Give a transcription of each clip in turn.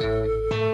Sim,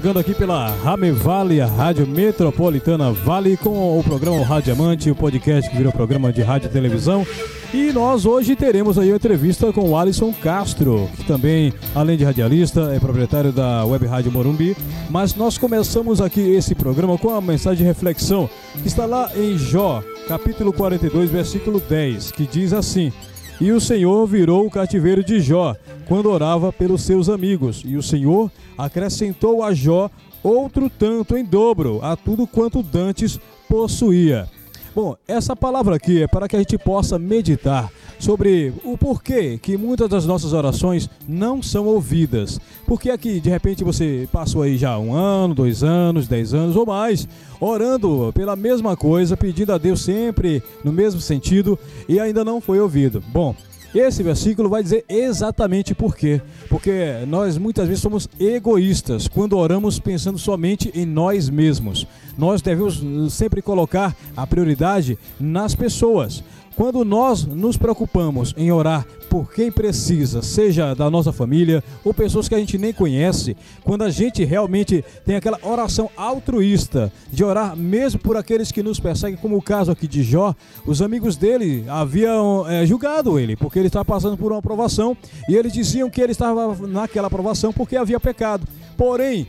chegando aqui pela Rame Vale, a Rádio Metropolitana Vale, com o programa Rádio Amante, o podcast que virou programa de rádio e televisão. E nós hoje teremos aí uma entrevista com o Alisson Castro, que também, além de radialista, é proprietário da Web Rádio Morumbi. Mas nós começamos aqui esse programa com uma mensagem de reflexão que está lá em Jó, capítulo 42, versículo 10, que diz assim: E o Senhor virou o cativeiro de Jó quando orava pelos seus amigos, e o Senhor acrescentou a Jó outro tanto em dobro a tudo quanto dantes possuía. Bom, essa palavra aqui é para que a gente possa meditar sobre o porquê que muitas das nossas orações não são ouvidas. Porque aqui, de repente, você passou aí já um ano, dois anos, dez anos ou mais, orando pela mesma coisa, pedindo a Deus sempre no mesmo sentido e ainda não foi ouvido. Bom, esse versículo vai dizer exatamente por quê. Porque nós muitas vezes somos egoístas quando oramos pensando somente em nós mesmos. Nós devemos sempre colocar a prioridade nas pessoas. Quando nós nos preocupamos em orar por quem precisa, seja da nossa família ou pessoas que a gente nem conhece, quando a gente realmente tem aquela oração altruísta de orar mesmo por aqueles que nos perseguem, como o caso aqui de Jó, os amigos dele haviam é, julgado ele, porque ele estava passando por uma aprovação e eles diziam que ele estava naquela aprovação porque havia pecado. Porém,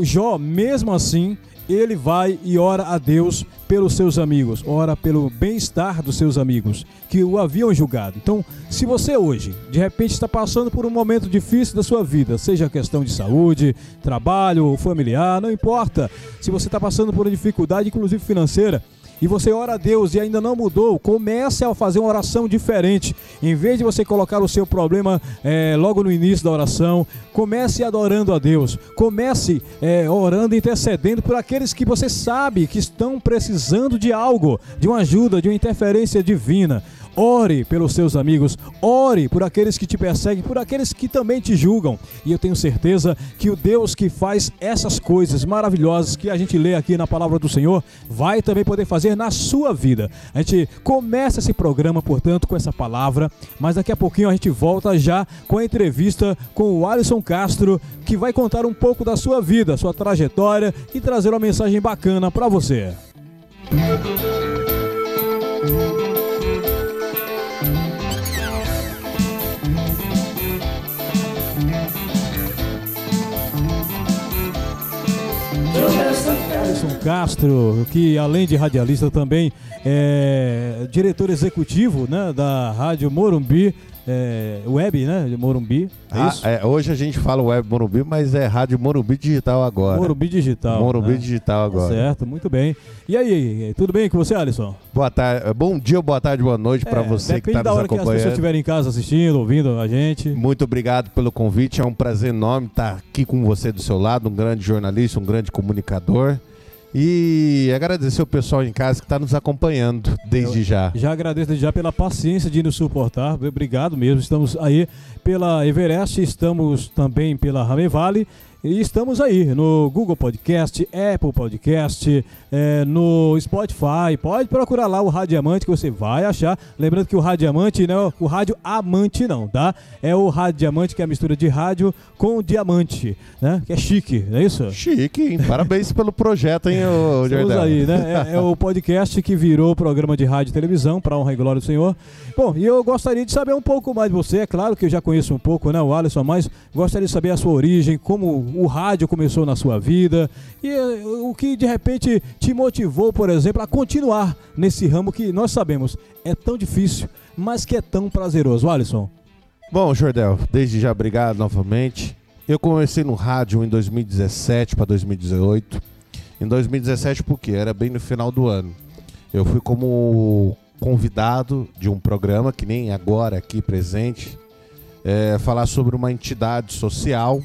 Jó, mesmo assim, ele vai e ora a Deus pelos seus amigos, ora pelo bem-estar dos seus amigos que o haviam julgado. Então, se você hoje, de repente, está passando por um momento difícil da sua vida, seja questão de saúde, trabalho, familiar, não importa. Se você está passando por uma dificuldade, inclusive financeira, e você ora a Deus e ainda não mudou, comece a fazer uma oração diferente. Em vez de você colocar o seu problema é, logo no início da oração, comece adorando a Deus. Comece é, orando, intercedendo por aqueles que você sabe que estão precisando de algo, de uma ajuda, de uma interferência divina. Ore pelos seus amigos, ore por aqueles que te perseguem, por aqueles que também te julgam. E eu tenho certeza que o Deus que faz essas coisas maravilhosas que a gente lê aqui na palavra do Senhor, vai também poder fazer na sua vida. A gente começa esse programa, portanto, com essa palavra, mas daqui a pouquinho a gente volta já com a entrevista com o Alisson Castro, que vai contar um pouco da sua vida, sua trajetória e trazer uma mensagem bacana para você. Música Castro, que além de radialista também é diretor executivo né, da Rádio Morumbi, é, web, né? De Morumbi. É ah, é, hoje a gente fala web Morumbi, mas é rádio Morumbi Digital agora. Morumbi Digital. Morumbi né? Digital agora. Certo, muito bem. E aí, tudo bem com você, Alisson? Boa tarde, bom dia, boa tarde, boa noite para é, você que está nos acompanhando. Depende da hora que as pessoas estiverem em casa assistindo, ouvindo a gente. Muito obrigado pelo convite, é um prazer enorme estar aqui com você do seu lado, um grande jornalista, um grande comunicador. E agradecer o pessoal em casa que está nos acompanhando desde Eu já. Já agradeço desde já pela paciência de nos suportar. Obrigado mesmo. Estamos aí pela Everest, estamos também pela Rame Vale e estamos aí no Google Podcast, Apple Podcast, é, no Spotify. Pode procurar lá o Radiamante que você vai achar. Lembrando que o Radiamante não é o rádio amante, não, tá? É o Radiamante, que é a mistura de rádio com diamante, né? Que é chique, não é isso? Chique, hein? Parabéns pelo projeto, hein, o Estamos aí, né? É, é, o podcast que virou programa de rádio e televisão, para honra e glória do Senhor. Bom, e eu gostaria de saber um pouco mais de você. É claro que eu já conheço um pouco, né, o Alisson, mas gostaria de saber a sua origem, como o rádio começou na sua vida e eh, o que de repente te motivou, por exemplo, a continuar nesse ramo que nós sabemos é tão difícil, mas que é tão prazeroso. Alisson. Bom, Jordel, desde já obrigado novamente. Eu comecei no rádio em 2017 para 2018. Em 2017 porque era bem no final do ano. Eu fui como convidado de um programa que nem agora aqui presente, é, falar sobre uma entidade social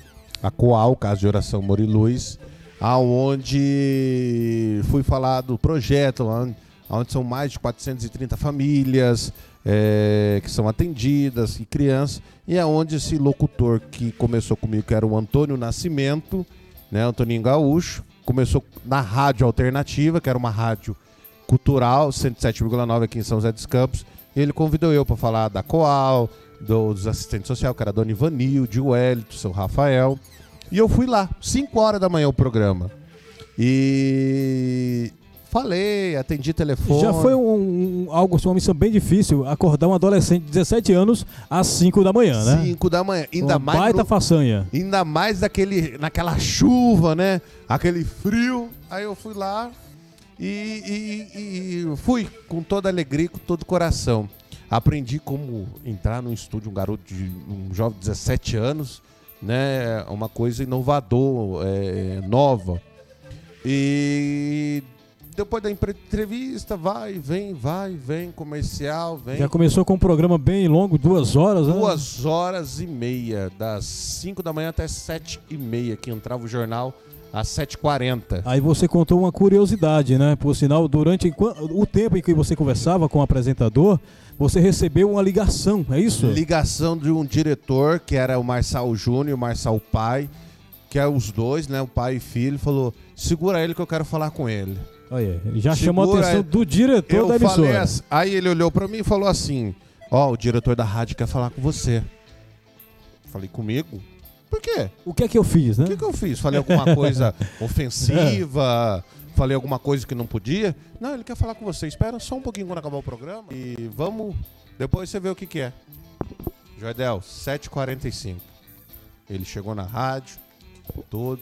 a Coal, Casa de Oração Moriluz, aonde fui falar do projeto, onde são mais de 430 famílias é, que são atendidas e crianças, e é onde esse locutor que começou comigo, que era o Antônio Nascimento, né, Antoninho Gaúcho, começou na rádio alternativa, que era uma rádio cultural, 107,9 aqui em São José dos Campos. Ele convidou eu para falar da Coal, do, dos assistentes sociais, que era a Dona Ivanil, de Wellington, seu Rafael. E eu fui lá, 5 horas da manhã o programa. E falei, atendi telefone. Já foi um, um, algo, uma missão bem difícil acordar um adolescente de 17 anos às 5 da manhã, né? 5 da manhã. Ainda uma mais baita no, façanha. Ainda mais daquele, naquela chuva, né? Aquele frio. Aí eu fui lá e, e, e fui com toda alegria, com todo coração. Aprendi como entrar no estúdio, um garoto de um jovem de 17 anos, né? Uma coisa inovador, é, nova. E depois da entrevista, vai, vem, vai, vem, comercial, vem. Já começou com um programa bem longo, duas horas, né? Duas horas e meia, das 5 da manhã até sete e meia, que entrava o jornal às 7h40. Aí você contou uma curiosidade, né? Por sinal, durante o tempo em que você conversava com o apresentador, você recebeu uma ligação, é isso? Ligação de um diretor, que era o Marçal Júnior, o Marçal Pai, que é os dois, né? O pai e filho, falou: segura ele que eu quero falar com ele. Olha, ele já Segura, chamou a atenção do diretor eu da emissora. Assim, aí ele olhou para mim e falou assim: Ó, oh, o diretor da rádio quer falar com você. Falei, comigo? Por quê? O que é que eu fiz, né? O que, é que eu fiz? Falei alguma coisa ofensiva? Falei alguma coisa que não podia? Não, ele quer falar com você. Espera só um pouquinho quando acabar o programa. E vamos. Depois você vê o que, que é. Jordel, 7h45. Ele chegou na rádio, todo.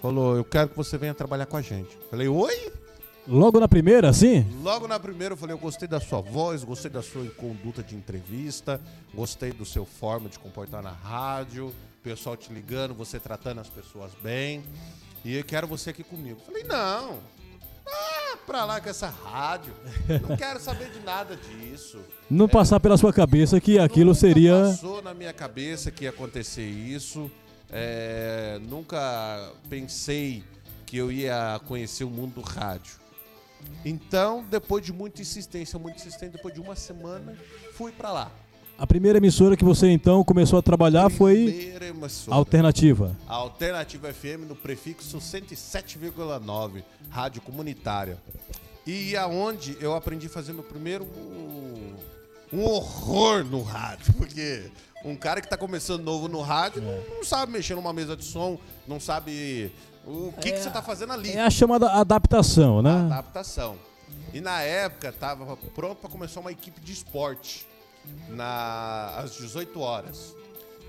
Falou, eu quero que você venha trabalhar com a gente. Falei, oi? Logo na primeira, assim? Logo na primeira eu falei, eu gostei da sua voz, gostei da sua conduta de entrevista, gostei do seu forma de comportar na rádio, pessoal te ligando, você tratando as pessoas bem. E eu quero você aqui comigo. Falei, não. Ah, pra lá com essa rádio. Não quero saber de nada disso. Não é, passar pela sua cabeça que aquilo seria. Passou na minha cabeça que ia acontecer isso. É, nunca pensei que eu ia conhecer o mundo do rádio. Então, depois de muita insistência, muita insistência, depois de uma semana, fui para lá. A primeira emissora que você então começou a trabalhar foi Alternativa. A Alternativa FM no prefixo 107,9, rádio comunitária. E aonde eu aprendi a fazer meu primeiro um horror no rádio, porque um cara que está começando novo no rádio é. não, não, sabe mexer numa mesa de som, não sabe o que, é, que você está fazendo ali. É a chamada adaptação, né? A adaptação. E na época estava pronto para começar uma equipe de esporte na, às 18 horas.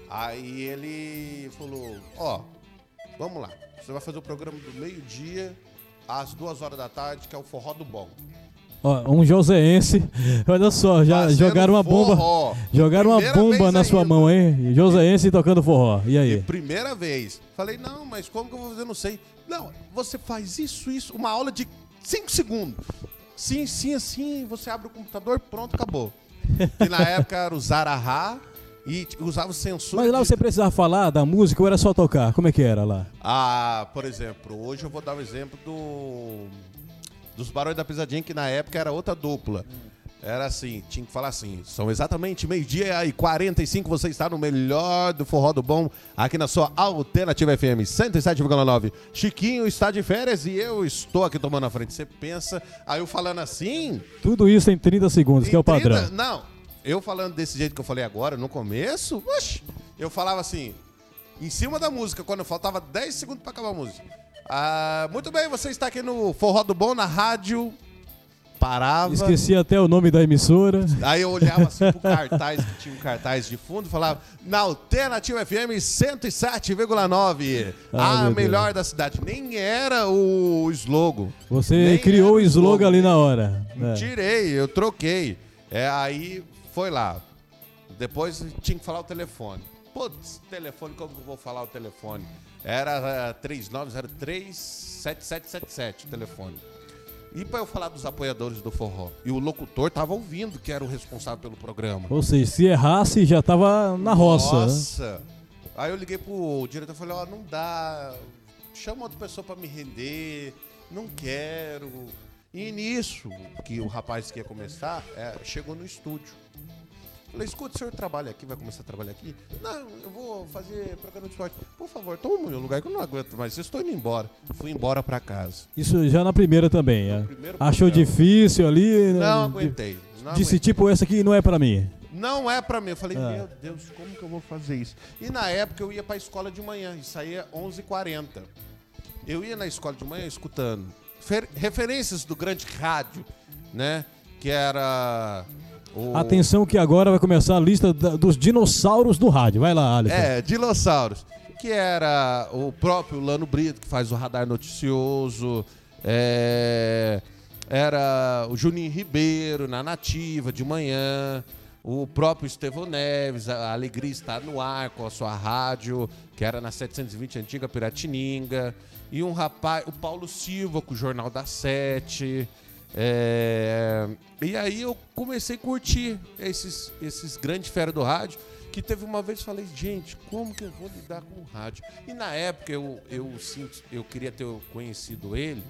Aí ele falou: Ó, oh, vamos lá, você vai fazer o programa do meio-dia às duas horas da tarde, que é o Forró do Bom. Ó, um joseense, olha só, já Fazendo jogaram uma bomba. Forró. Jogaram uma bomba na sua mão, hein? Joseense tocando forró. E aí? E primeira vez. Falei, não, mas como que eu vou fazer? Não sei. Não, você faz isso, isso, uma aula de 5 segundos. Sim, sim, assim, você abre o computador, pronto, acabou. E na época era o Zarahá e usava o sensor. Mas lá de... você precisava falar da música ou era só tocar? Como é que era lá? Ah, por exemplo, hoje eu vou dar o um exemplo do dos Barões da Pisadinha, que na época era outra dupla. Era assim, tinha que falar assim, são exatamente meio-dia e 45, você está no melhor do forró do bom, aqui na sua Alternativa FM 107,9. Chiquinho está de férias e eu estou aqui tomando a frente. Você pensa, aí eu falando assim... Tudo isso em 30 segundos, que é o 30, padrão. Não, eu falando desse jeito que eu falei agora, no começo, oxe, eu falava assim, em cima da música, quando faltava 10 segundos para acabar a música. Ah, muito bem, você está aqui no Forró do Bom, na rádio. Parava. Esqueci até o nome da emissora. Aí eu olhava assim pro cartaz, que tinha um cartaz de fundo, falava, na Alternativa FM 107,9. Ah, a melhor Deus. da cidade. Nem era o slogan. Você Nem criou o slogan, ali na hora. É. Tirei, eu troquei. É, aí foi lá. Depois tinha que falar o telefone. Putz, telefone, como que eu vou falar o telefone? Era 3903-7777 eh, o telefone. E para eu falar dos apoiadores do forró. E o locutor tava ouvindo que era o responsável pelo programa. Ou seja, se errasse já tava na roça. Né? Nossa! Né? Aí eu liguei pro diretor e falei, ó, oh, não dá. Chama outra pessoa para me render. Não quero. E nisso, que o rapaz que ia começar, é, chegou no estúdio. Falei, escuta, o senhor trabalha aqui, vai começar a trabalhar aqui? Não, eu vou fazer programa de esporte. Por favor, toma meu lugar que eu não aguento mais. Eu estou indo embora. Fui embora para casa. Isso já na primeira também, é. Achou difícil ali? Né? Não aguentei. Não disse, aguentei. tipo, essa aqui não é para mim. Não é para mim. Eu falei, ah. meu Deus, como que eu vou fazer isso? E na época eu ia para a escola de manhã, e saía 11h40. Eu ia na escola de manhã escutando referências do grande rádio, né? Que era o... Atenção que agora vai começar a lista da, dos dinossauros do rádio. Vai lá, Alisson. É, dinossauros. Que era o próprio Lano Brito, que faz o radar noticioso. É, era o Juninho Ribeiro, na Nativa, de manhã. O próprio Estevão Neves, a Alegria está no ar com a sua rádio, que era na 720 Antiga Piratininga. E um rapaz, o Paulo Silva, com o Jornal da Sete. É... E aí eu comecei a curtir esses, esses grandes feras do rádio, que teve uma vez falei, gente, como que eu vou lidar com o rádio? E na época eu, eu, sinto, eu queria ter conhecido ele,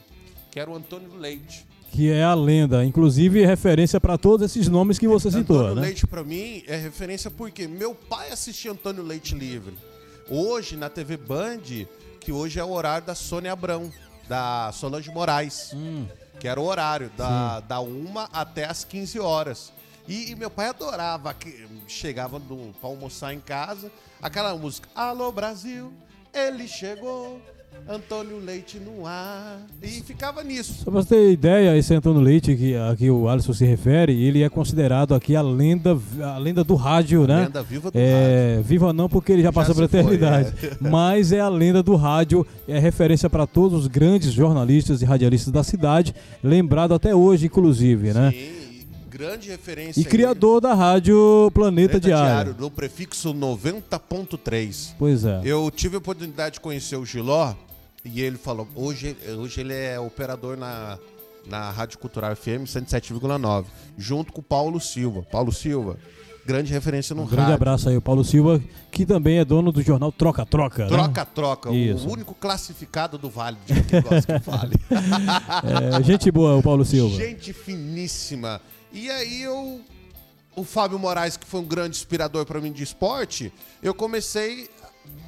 que era o Antônio Leite. Que é a lenda, inclusive referência para todos esses nomes que você citou. Antônio né? Leite, para mim, é referência porque meu pai assistia Antônio Leite Livre. Hoje, na TV Band, que hoje é o horário da Sônia Abrão, da Solange Moraes. Hum que era o horário, da, da 1 até as 15 horas. E, e, meu pai adorava, que chegava para almoçar em casa, aquela música, Alô Brasil, ele chegou, Antônio Leite no ar. E ficava nisso. Só pra você ter ideia, esse Antônio Leite que aqui o Alisson se refere, ele é considerado aqui a lenda, a lenda do rádio, né? Lenda viva do é, rádio. Viva não, porque ele já, já passou pela eternidade. Foi, é. Mas é a lenda do rádio, é referência para todos os grandes jornalistas e radialistas da cidade, lembrado até hoje, inclusive, né? Sim grande referência. E criador da rádio Planeta, Planeta Diário. Diário. Do prefixo 90.3. Pois é. Eu tive a oportunidade de conhecer o Giló e ele falou, hoje, hoje ele é operador na, na Rádio Cultural FM 107,9, junto com o Paulo Silva. Paulo Silva, grande referência no um rádio. grande abraço aí, o Paulo Silva, que também é dono do jornal Troca Troca. Né? Troca Troca, o único classificado do Vale, de quem gosta que fale. é, gente boa, o Paulo Silva. Gente finíssima. E aí eu o Fábio Moraes, que foi um grande inspirador para mim de esporte, eu comecei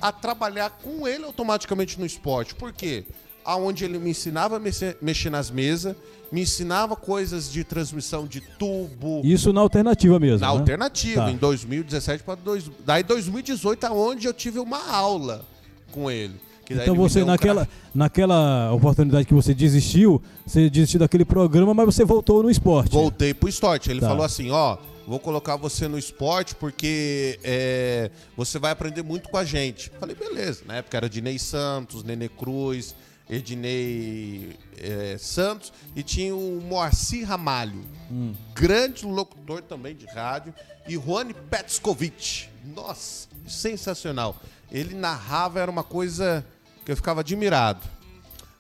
a trabalhar com ele automaticamente no esporte. Por quê? Aonde ele me ensinava a mexer, nas mesas, me ensinava coisas de transmissão de tubo. Isso na alternativa mesmo. Na né? alternativa, tá. em 2017 para dois, daí 2018 aonde eu tive uma aula com ele. Então você um naquela, naquela oportunidade que você desistiu, você desistiu daquele programa, mas você voltou no esporte. Voltei pro esporte. Ele tá. falou assim, ó, vou colocar você no esporte porque é, você vai aprender muito com a gente. Falei, beleza. Na época era Dinei Santos, Nenê Cruz, Ednei é, Santos e tinha o Moacir Ramalho, hum. grande locutor também de rádio, e Juane Petskovic. Nossa, sensacional. Ele narrava, era uma coisa que eu ficava admirado.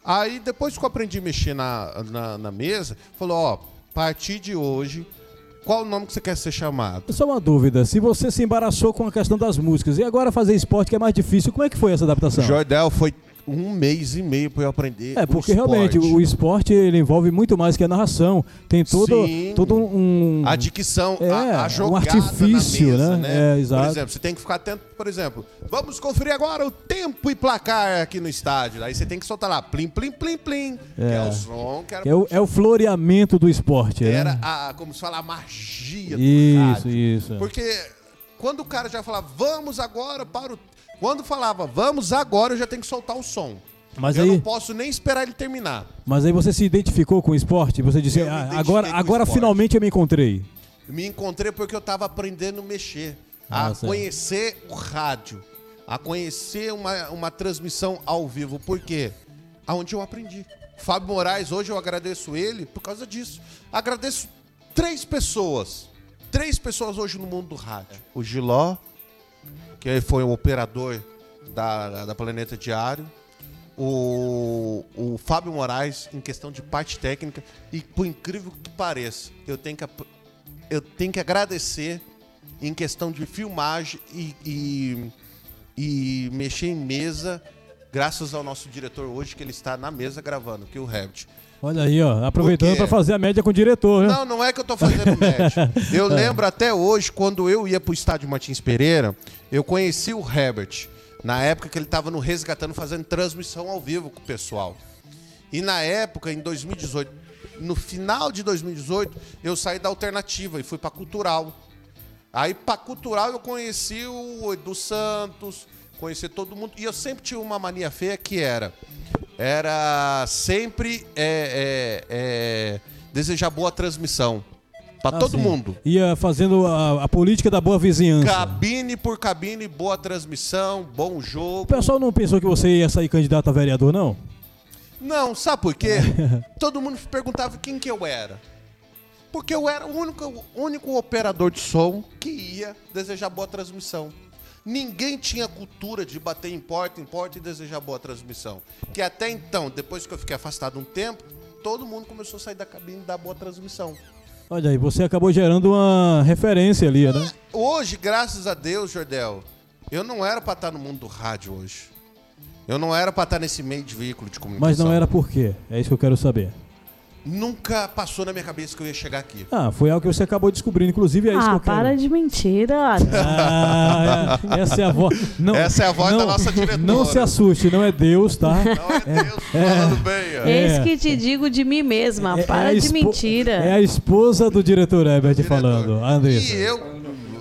Aí, depois que eu aprendi a mexer na, na, na mesa, falou: ó, a partir de hoje qual o nome que você quer ser chamado? Só uma dúvida. Se você se embaraçou com a questão das músicas e agora fazer esporte que é mais difícil, como é que foi essa adaptação? Jordel foi um mês e meio para eu aprender. É, porque realmente o esporte ele envolve muito mais que a narração. Tem todo, Sim, todo um. A dicção, é, a, a jogada. Um artifício, mesa, né? né? É, exato. Por exemplo, você tem que ficar atento, por exemplo, vamos conferir agora o tempo e placar aqui no estádio. Aí você tem que soltar lá, plim, plim, plim, plim. É. Que é o som que era. É o, é o floreamento do esporte, né? Era, a, como se fala, a magia do isso, rádio. Isso, isso. Porque quando o cara já fala, vamos agora para o quando falava, vamos agora, eu já tenho que soltar o som. Mas eu aí, não posso nem esperar ele terminar. Mas aí você se identificou com o esporte? Você disse, ah, agora, agora finalmente eu me encontrei. Me encontrei porque eu estava aprendendo a mexer, a conhecer o rádio, a conhecer uma, uma transmissão ao vivo. Por quê? Aonde eu aprendi. Fábio Moraes, hoje eu agradeço ele por causa disso. Agradeço três pessoas. Três pessoas hoje no mundo do rádio. O Giló, que foi o operador da, da Planeta Diário, o, o Fábio Moraes, em questão de parte técnica, e por incrível que pareça, eu tenho que, eu tenho que agradecer em questão de filmagem e, e, e mexer em mesa, graças ao nosso diretor hoje, que ele está na mesa gravando, que é o Revit. Olha aí, ó, aproveitando para fazer a média com o diretor, né? Não, não é que eu tô fazendo média. Eu lembro até hoje, quando eu ia pro estádio Martins Pereira, eu conheci o Herbert, na época que ele tava no Resgatando, fazendo transmissão ao vivo com o pessoal. E na época, em 2018, no final de 2018, eu saí da alternativa e fui pra Cultural. Aí pra Cultural eu conheci o Edu Santos, conheci todo mundo. E eu sempre tinha uma mania feia que era era sempre é, é, é, desejar boa transmissão. Pra ah, todo sim. mundo. Ia fazendo a, a, política da boa vizinhança. Cabine por cabine, boa transmissão, bom jogo. O pessoal não pensou que você ia sair candidato a vereador, não? Não, sabe por quê? todo mundo perguntava quem que eu era. Porque eu era o único, único operador de som que ia desejar boa transmissão. Ninguém tinha cultura de bater em porta em porta e desejar boa transmissão. Que até então, depois que eu fiquei afastado um tempo, todo mundo começou a sair da cabine e dar boa transmissão. Olha aí, você acabou gerando uma referência ali, né? Hoje, graças a Deus, Jordel, eu não era para estar no mundo do rádio hoje. Eu não era para estar nesse meio de veículo de comunicação. Mas não era por quê? É isso que eu quero saber. Nunca passou na minha cabeça que eu ia chegar aqui. Ah, foi algo que você acabou descobrindo, inclusive é isso ah, que eu quero. para de mentira. Ah, essa é a voz. Não, essa é a voz não, da nossa diretora. Não se assuste, não é Deus, tá? Não é Deus é, falando bem. Ó. Eis que te digo de mim mesma, é, para é de mentira. É a esposa do diretor Herbert diretor. falando, Andressa. E eu,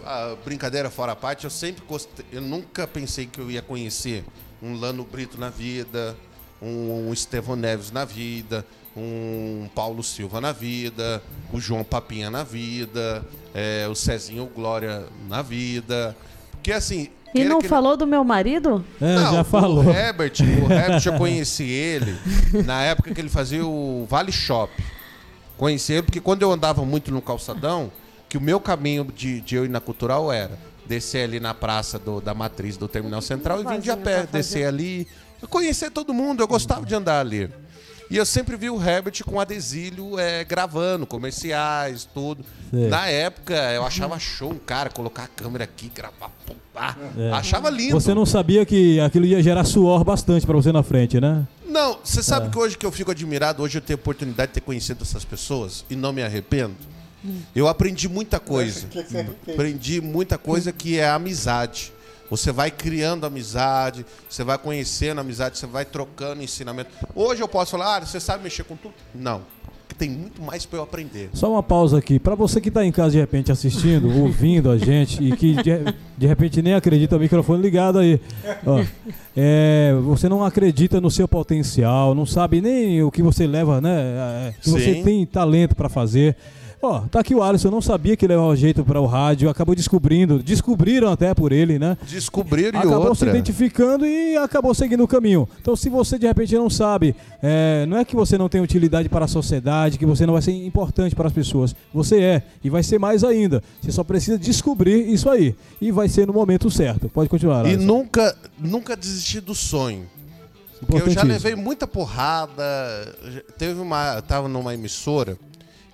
a brincadeira fora a parte, eu sempre gostei, eu nunca pensei que eu ia conhecer um Lano Brito na vida, um, um Estevão Neves na vida, um Paulo Silva na vida, o João Papinha na vida, é, o Cezinho Glória na vida. Porque assim. E não que... falou do meu marido? É, não, já falou. O Herbert, o Herbert, eu conheci ele na época que ele fazia o Vale Shop. Conheci ele porque quando eu andava muito no calçadão, que o meu caminho de, de eu ir na cultural era descer ali na praça do, da matriz do Terminal Central e vir de a pé, descer ali. Eu conhecer todo mundo, eu gostava de andar ali. E eu sempre vi o Herbert com adesílio é, gravando comerciais, tudo. Na época, eu achava show um cara colocar a câmera aqui, gravar, pá, é. achava lindo. Você não sabia que aquilo ia gerar suor bastante para você na frente, né? Não, você sabe é. que hoje que eu fico admirado, hoje eu tenho a oportunidade de ter conhecido essas pessoas e não me arrependo. Hum. Eu aprendi muita coisa. Aprendi muita coisa que é a amizade. Você vai criando amizade, você vai conhecendo amizade, você vai trocando ensinamento. Hoje eu posso falar, ah, você sabe mexer com tudo? Não. Tem muito mais para eu aprender. Só uma pausa aqui. Para você que está em casa de repente assistindo, ouvindo a gente e que de, de repente nem acredita o microfone ligado aí. Ó, é, você não acredita no seu potencial, não sabe nem o que você leva, né? É, que você tem talento para fazer. Ó, tá aqui o Alisson, eu não sabia que levava jeito para o rádio, acabou descobrindo, descobriram até por ele, né? Descobriram e Acabou se identificando e acabou seguindo o caminho. Então, se você de repente não sabe, é, não é que você não tem utilidade para a sociedade, que você não vai ser importante para as pessoas. Você é, e vai ser mais ainda. Você só precisa descobrir isso aí. E vai ser no momento certo. Pode continuar. Alisson. E nunca, nunca desistir do sonho. Porque eu já levei muita porrada. Teve uma. Tava numa emissora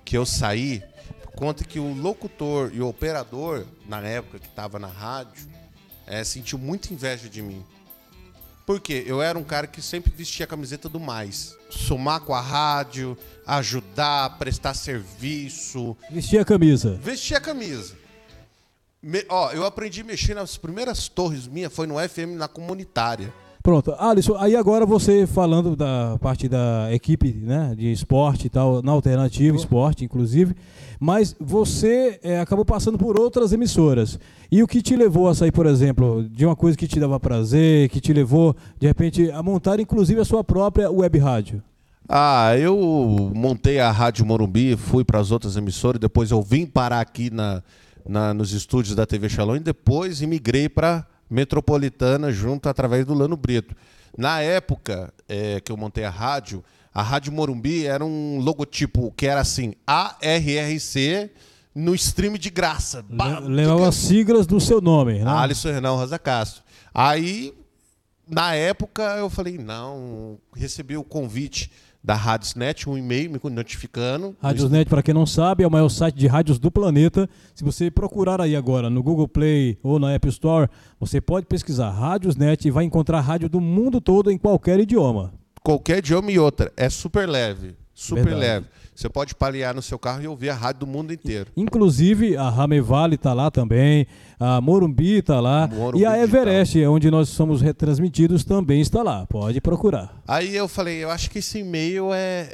que eu saí, conta que o locutor e o operador, na época que estava na rádio, é, sentiu muita inveja de mim. Por quê? Eu era um cara que sempre vestia a camiseta do mais. Somar com a rádio, ajudar, prestar serviço. Vestia a camisa. Vestia a camisa. Me, ó, eu aprendi a mexer nas primeiras torres minhas, foi no FM na comunitária. Pronto, Alisson, aí agora você falando da parte da equipe né, de esporte e tal, na alternativa, esporte inclusive, mas você é, acabou passando por outras emissoras. E o que te levou a sair, por exemplo, de uma coisa que te dava prazer, que te levou, de repente, a montar inclusive a sua própria web rádio? Ah, eu montei a Rádio Morumbi, fui para as outras emissoras, depois eu vim parar aqui na, na, nos estúdios da TV Shalom e depois imigrei para metropolitana junto através do Lano Brito. Na época é, que eu montei a rádio, a Rádio Morumbi era um logotipo que era assim, ARRC no stream de graça. Levava as siglas do seu nome, né? Alisson Renan Rosa Castro. Aí, na época, eu falei, não, recebi o convite da Radiosnet, um e-mail me notificando. Radiosnet, para quem não sabe, é o maior site de rádios do planeta. Se você procurar aí agora no Google Play ou na App Store, você pode pesquisar Radiosnet e vai encontrar rádio do mundo todo em qualquer idioma. Qualquer idioma e outra. É super leve super Verdade. leve. Você pode paliar no seu carro e ouvir a rádio do mundo inteiro. Inclusive, a Ramevale está lá também, a Morumbi está lá, Morumbi e a Digital. Everest, onde nós somos retransmitidos, também está lá. Pode procurar. Aí eu falei, eu acho que esse e-mail é,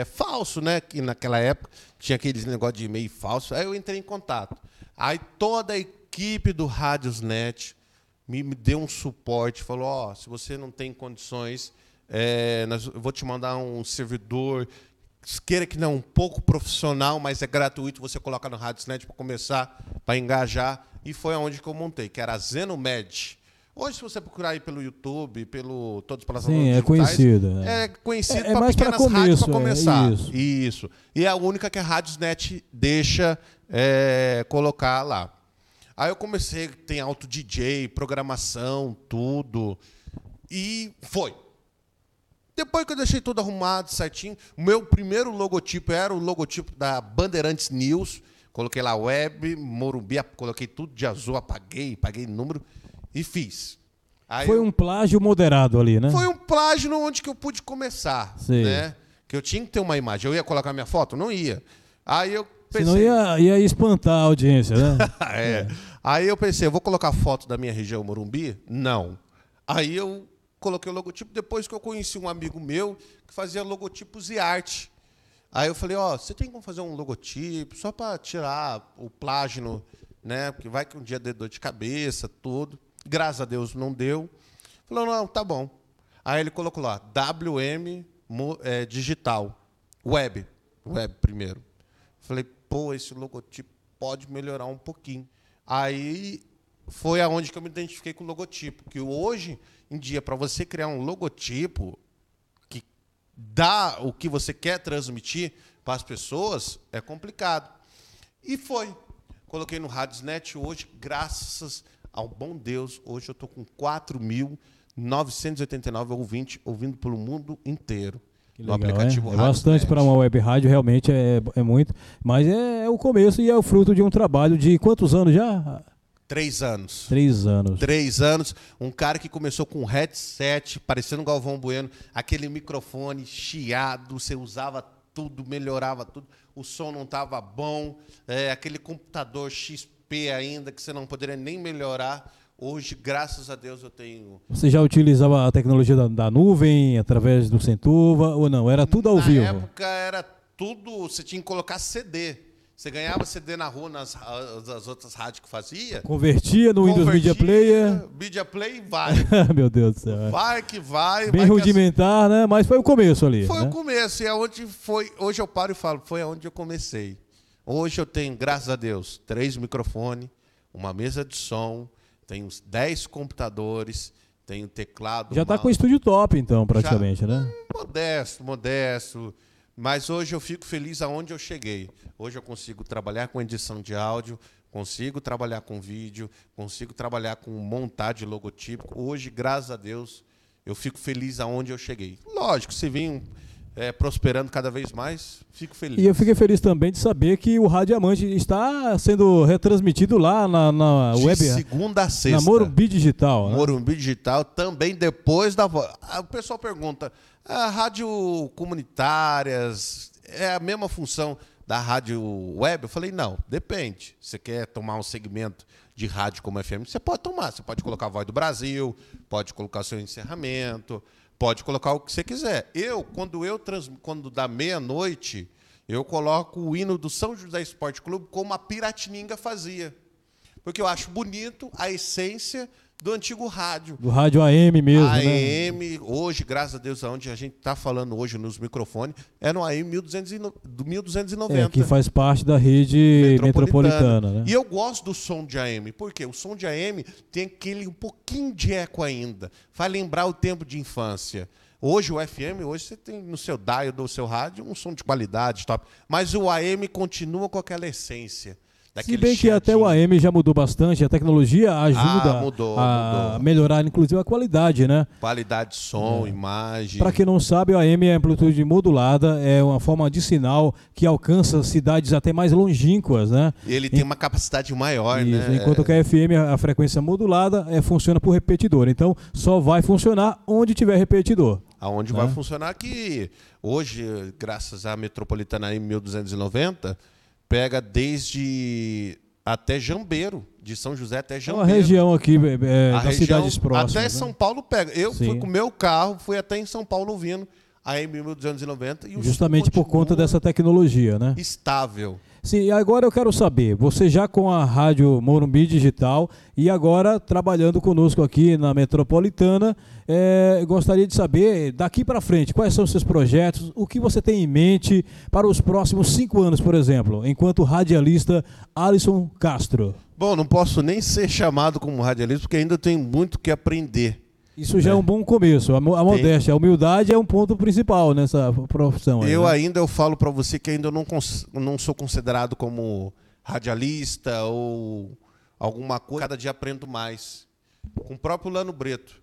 é falso, né? Que naquela época tinha aqueles negócio de e-mail falso. Aí eu entrei em contato. Aí toda a equipe do Radiosnet me, me deu um suporte, falou, ó, se você não tem condições, é, nós- eu vou te mandar um servidor, queira que não, um pouco profissional, mas é gratuito, você coloca no Radiosnet para começar, para engajar. E foi aonde que eu montei, que era a Zenomed. Hoje, se você procurar aí pelo YouTube, pelo todas as plataformas Sim, é digitais, conhecida, né? É conhecido É- é para mais pra pequenas rádios para começo, é, começar. isso. Isso. E é a única que a Radiosnet deixa é, colocar lá. Aí eu comecei, tem auto DJ, programação, tudo. E foi. Depois que eu deixei tudo arrumado, certinho, o meu primeiro logotipo era o logotipo da Bandeirantes News. Coloquei lá web, Morumbi, coloquei tudo de azul, apaguei, paguei número e fiz. Aí Foi um plágio moderado ali, né? foi um plágio no onde que eu pude começar, Sim. né? Que eu tinha que ter uma imagem. Eu ia colocar minha foto? Não ia. Aí eu pensei... Senão ia, ia espantar a audiência, né? é. Aí eu pensei, eu vou colocar foto da minha região Morumbi? Não. Aí eu coloquei o logotipo depois que eu conheci um amigo meu que fazia logotipos e arte. Aí eu falei, ó, você tem como fazer um logotipo só para tirar o plágio, né? Porque vai que um dia dê dor de cabeça, tudo. Graças a Deus não deu. Falou, não, tá bom. Aí ele colocou lá, WM é, Digital, Web, Web primeiro. Falei, pô, esse logotipo pode melhorar um pouquinho. Aí foi aonde que eu me identifiquei com o logotipo. Que hoje em dia, para você criar um logotipo que dá o que você quer transmitir para as pessoas, é complicado. E foi. Coloquei no Radiosnet hoje, graças ao bom Deus, hoje eu estou com 4.989 ouvintes ouvindo pelo mundo inteiro. Que no legal, aplicativo é? É bastante para uma web rádio, realmente é, é muito. Mas é, é o começo e é o fruto de um trabalho de quantos anos já? Três anos. Três anos. Três anos, um cara que começou com um headset, parecendo um Galvão Bueno, aquele microfone chiado, você usava tudo, melhorava tudo, o som não estava bom, é, aquele computador XP ainda, que você não poderia nem melhorar. Hoje, graças a Deus, eu tenho. Você já utilizava a tecnologia da, da nuvem através do Centuva ou não? Era tudo ao Na vivo. época era tudo, você tinha que colocar CD. Você ganhava CD na rua nas, nas outras rádios que fazia. Convertia no Windows Media Player. Media Play vai. Meu Deus do céu. Vai que vai. Bem vai rudimentar, né? Mas foi o começo ali. Foi né? o começo, e é onde foi. Hoje eu paro e falo, foi aonde eu comecei. Hoje eu tenho, graças a Deus, três microfones, uma mesa de som, tenho 10 computadores, tenho teclado. Já está com o estúdio top, então, praticamente, né? Modesto, modesto. Mas hoje eu fico feliz aonde eu cheguei. Hoje eu consigo trabalhar com edição de áudio, consigo trabalhar com vídeo, consigo trabalhar com montagem de logotipo. Hoje, graças a Deus, eu fico feliz aonde eu cheguei. Lógico, se vim é, prosperando cada vez mais, fico feliz. E eu fiquei feliz também de saber que o Rádio Amante está sendo retransmitido lá na, na de web, segunda a sexta. na Morumbi Digital. né? Morumbi Digital, também depois da. Ah, O pessoal pergunta: a rádio comunitárias é a mesma função da rádio web? Eu falei: não, depende. Você quer tomar um segmento de rádio como FM? Você pode tomar. Você pode colocar a voz do Brasil, pode colocar o seu encerramento, pode colocar o que você quiser. Eu, quando eu trans, quando dá meia-noite, eu coloco o hino do São José Esporte Clube como a Piratininga fazia. Porque eu acho bonito a essência do antigo rádio. Do Rádio AM mesmo, né? AM, hoje, graças a Deus, aonde a gente está falando hoje nos microfones, é no AM 1200 do 1290. É, que faz parte da rede metropolitana, né? E eu gosto do som de AM, porque o som de AM tem aquele um pouquinho de eco ainda. Faz lembrar o tempo de infância. Hoje o FM, hoje você tem no seu dial do seu rádio um som de qualidade, top. Mas o AM continua com aquela essência. Se daquele bem que até o. AM já mudou bastante, a tecnologia ajuda Ah, mudou, a mudou. melhorar, inclusive, a qualidade, né? Qualidade de som, imagem. Para quem não sabe, o AM é amplitude modulada, é uma forma de sinal que alcança cidades até mais longínquas, né? Ele tem uma capacidade maior, Isso, né? enquanto que a FM, a frequência modulada, é, funciona por repetidor. Então, só vai funcionar onde tiver repetidor. Aonde né? vai funcionar que hoje, graças à metropolitana em 1290, pega desde até Jambeiro, de São José até É Jambeiro. uma região aqui é, A das região- cidades próximas. Até né? São Paulo pega. Eu Sim. fui com o meu carro, fui até em São Paulo ouvindo a M 1290 e Justamente por conta dessa tecnologia, né? estável. Sim, agora eu quero saber, você já com a Rádio Morumbi Digital e agora trabalhando conosco aqui na Metropolitana, é, gostaria de saber, daqui para frente, quais são os seus projetos, o que você tem em mente para os próximos cinco anos, por exemplo, enquanto radialista Alisson Castro. Bom, não posso nem ser chamado como radialista porque ainda tenho muito que aprender. Isso já é, um bom começo, a, a modéstia, a humildade é um ponto principal nessa profissão. aí, Eu né? ainda eu falo para você que ainda não, não sou considerado como radialista ou alguma coisa. Cada dia aprendo mais. Com o próprio Lano Breto.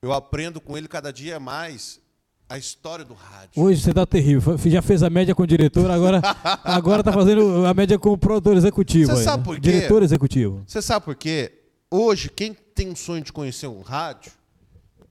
Eu aprendo com ele cada dia mais a história do rádio. Hoje você tá terrível. Já fez a média com o diretor, agora, agora tá fazendo a média com o produtor executivo. Você sabe né? por quê? Diretor executivo. Você sabe por quê? Hoje, quem tem um sonho de conhecer um rádio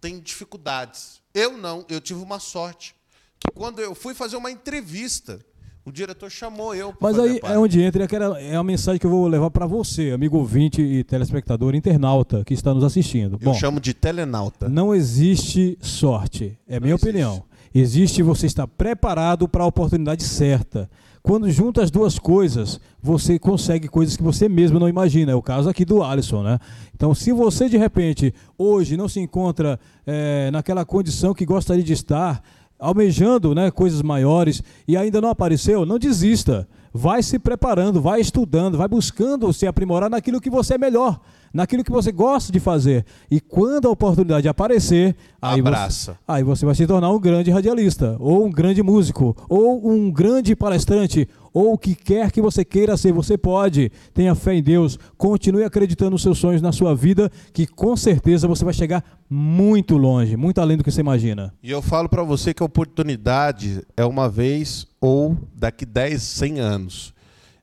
tem dificuldades. Eu não, eu tive uma sorte. Que quando eu fui fazer uma entrevista, o diretor chamou eu para Mas aí parte. é onde entra, aquela, é a mensagem que eu vou levar para você, amigo ouvinte e telespectador internauta que está nos assistindo. Eu Bom, chamo de telenauta. não existe sorte, é minha existe. opinião. Existe você estar preparado para a oportunidade certa. Quando junta as duas coisas, você consegue coisas que você mesmo não imagina. É o caso aqui do Alisson, né? Então, se você de repente hoje não se encontra eh, naquela condição que gostaria de estar, almejando né, coisas maiores e ainda não apareceu, não desista. Vai se preparando, vai estudando, vai buscando se aprimorar naquilo que você é melhor, naquilo que você gosta de fazer. E quando a oportunidade aparecer, aí você, Abraça. aí você vai se tornar um grande radialista, ou um grande músico, ou um grande palestrante, ou o que quer que você queira ser, você pode. Tenha fé em Deus, continue acreditando nos seus sonhos na sua vida, que com certeza você vai chegar muito longe, muito além do que você imagina. E eu falo para você que a oportunidade é uma vez ou daqui 10, 100 anos.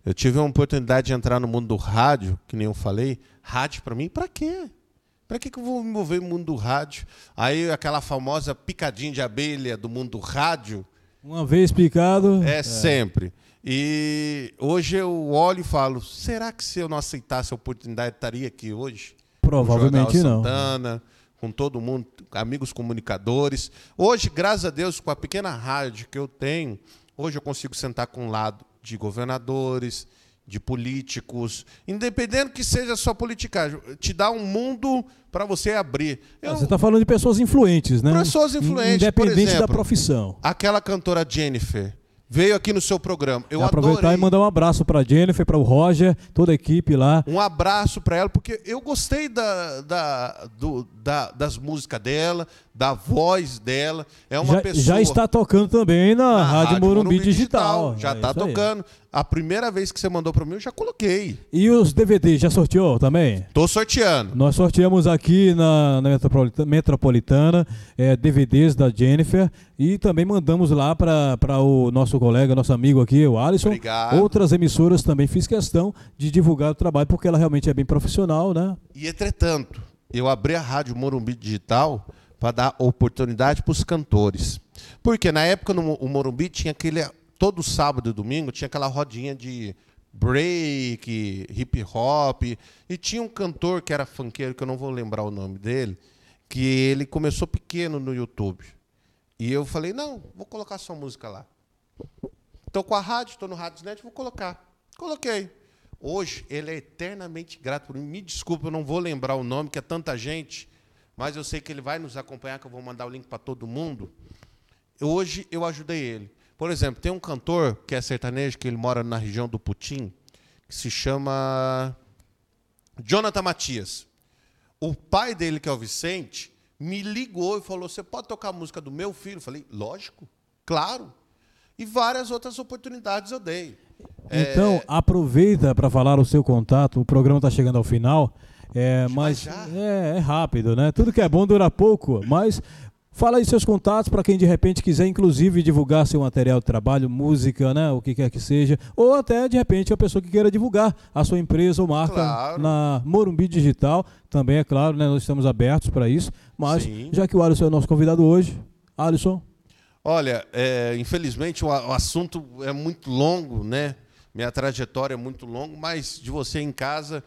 Eu tive uma oportunidade de entrar no mundo do rádio, que nem eu falei. Rádio para mim, para quê? Para que, que eu vou me mover no mundo do rádio? Aí aquela famosa picadinha de abelha do mundo do rádio Uma vez explicado, é, sempre. E hoje eu olho e falo: será que se eu não aceitasse a oportunidade, estaria aqui hoje? provavelmente com o Jornal não. Santana, com todo mundo, amigos comunicadores. Hoje, graças a Deus, com a pequena rádio que eu tenho, hoje eu consigo sentar com um lado de governadores, de políticos, independente que seja só politicagem, te dá um mundo para você abrir. Eu- Você está falando de pessoas influentes, né? Pessoas influentes, Independente por da exemplo. profissão. Aquela cantora Jennifer veio aqui no seu programa. Eu aproveitar adorei. e mandar um abraço para Jennifer, para o Roger, toda a equipe lá. Um abraço para ela, porque eu gostei da, da, do- da- das músicas dela, da voz dela. É uma já, pessoa. já está tocando também na, na Rádio, Morumbi, Digital. Já É está isso aí. tocando. A primeira vez que você mandou para mim, eu já coloquei. E os DVDs, já sorteou também? Tô sorteando. Nós sorteamos aqui na, na Metropolita- Metropolitana eh, DVDs da Jennifer e também mandamos lá para o nosso colega, nosso amigo aqui, o Alisson. Obrigado. Outras emissoras também fiz questão de divulgar o trabalho, porque ela realmente é bem profissional, né? E entretanto, eu abri a Rádio Morumbi Digital para dar oportunidade para os cantores. Porque na época no, o Morumbi tinha aquele. Todo sábado e domingo tinha aquela rodinha de break, hip hop. E tinha um cantor que era funkeiro, que eu não vou lembrar o nome dele, que ele começou pequeno no YouTube. E eu falei, não, vou colocar sua música lá. Estou com a rádio, estou no Radiosnet, vou colocar. Coloquei. Hoje, ele é eternamente grato por mim. Me desculpa, eu não vou lembrar o nome, que é tanta gente, mas eu sei que ele vai nos acompanhar, que eu vou mandar o link para todo mundo. Hoje, eu ajudei ele. Por exemplo, tem um cantor que é sertanejo, que ele mora na região do Putim, que se chama Jonathan Matias. O pai dele, que é o Vicente, me ligou e falou: Você pode tocar a música do meu filho? Eu falei: Lógico, claro. E várias outras oportunidades eu dei. Então, aproveita para falar o seu contato. O programa está chegando ao final, é, mas é, é rápido, né? Tudo que é bom dura pouco, mas fala aí seus contatos para quem de repente quiser, inclusive, divulgar seu material de trabalho, música, né? O que quer que seja, ou até de repente a pessoa que queira divulgar a sua empresa ou marca Claro. na Morumbi Digital. Também é claro, né? Nós estamos abertos para isso. Mas Sim. já que o Alisson é o nosso convidado hoje, Alisson? Olha, é, infelizmente o, o, assunto é muito longo, né? Minha trajetória é muito longa, mas de você em casa,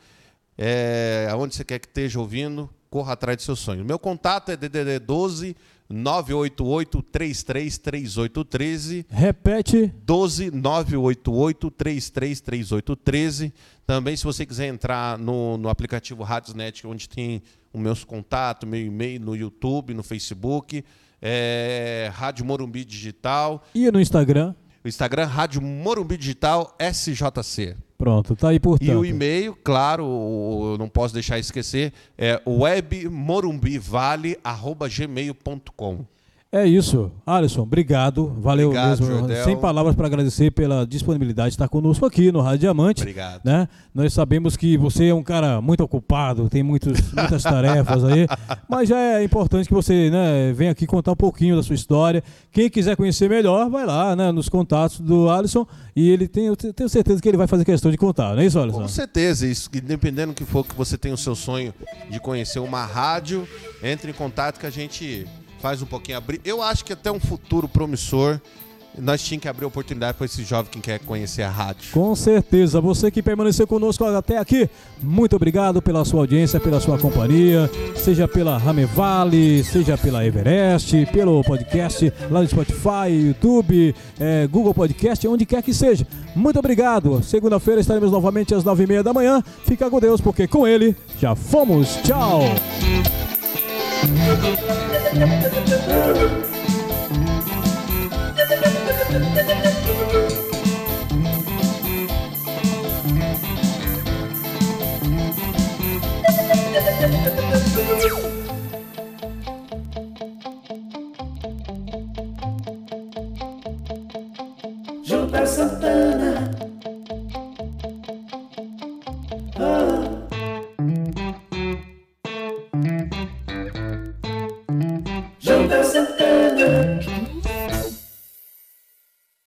é, aonde você quer que esteja ouvindo, corra atrás de seus sonhos. Meu contato é DDD 12 988 333813. Repete. 12 988 333813. Também, se você quiser entrar no, no aplicativo Radiosnet, onde tem o meus contatos, meu e-mail no YouTube, no Facebook, é, Rádio Morumbi Digital. E no Instagram? O Instagram, Rádio Morumbi Digital SJC. Pronto, tá aí por E o e-mail, claro, não posso deixar esquecer, é webmorumbivale.gmail.com. É isso. Alisson, obrigado. Valeu obrigado, mesmo. Jordel. Sem palavras para agradecer pela disponibilidade de estar conosco aqui no Rádio Diamante. Obrigado. Né? Nós sabemos que você é um cara muito ocupado, tem muitos, muitas tarefas aí, mas já é importante que você né, venha aqui contar um pouquinho da sua história. Quem quiser conhecer melhor, vai lá né, nos contatos do Alisson e ele tem, eu tenho certeza que ele vai fazer questão de contar, não é isso, Alisson? Com certeza, isso, dependendo do que for que você tem o seu sonho de conhecer uma rádio, entre em contato que a gente faz um pouquinho abrir. Eu acho que até um futuro promissor. Nós tínhamos que abrir oportunidade para esse jovem que quer conhecer a rádio. Com certeza. Você que permaneceu conosco até aqui, muito obrigado pela sua audiência, pela sua companhia, seja pela Ramevale, seja pela Everest, pelo podcast lá no Spotify, YouTube, é, Google Podcast, onde quer que seja. Muito obrigado. Segunda-feira estaremos novamente às nove e meia da manhã. Fica com Deus, porque com ele já fomos. Tchau. Yeah.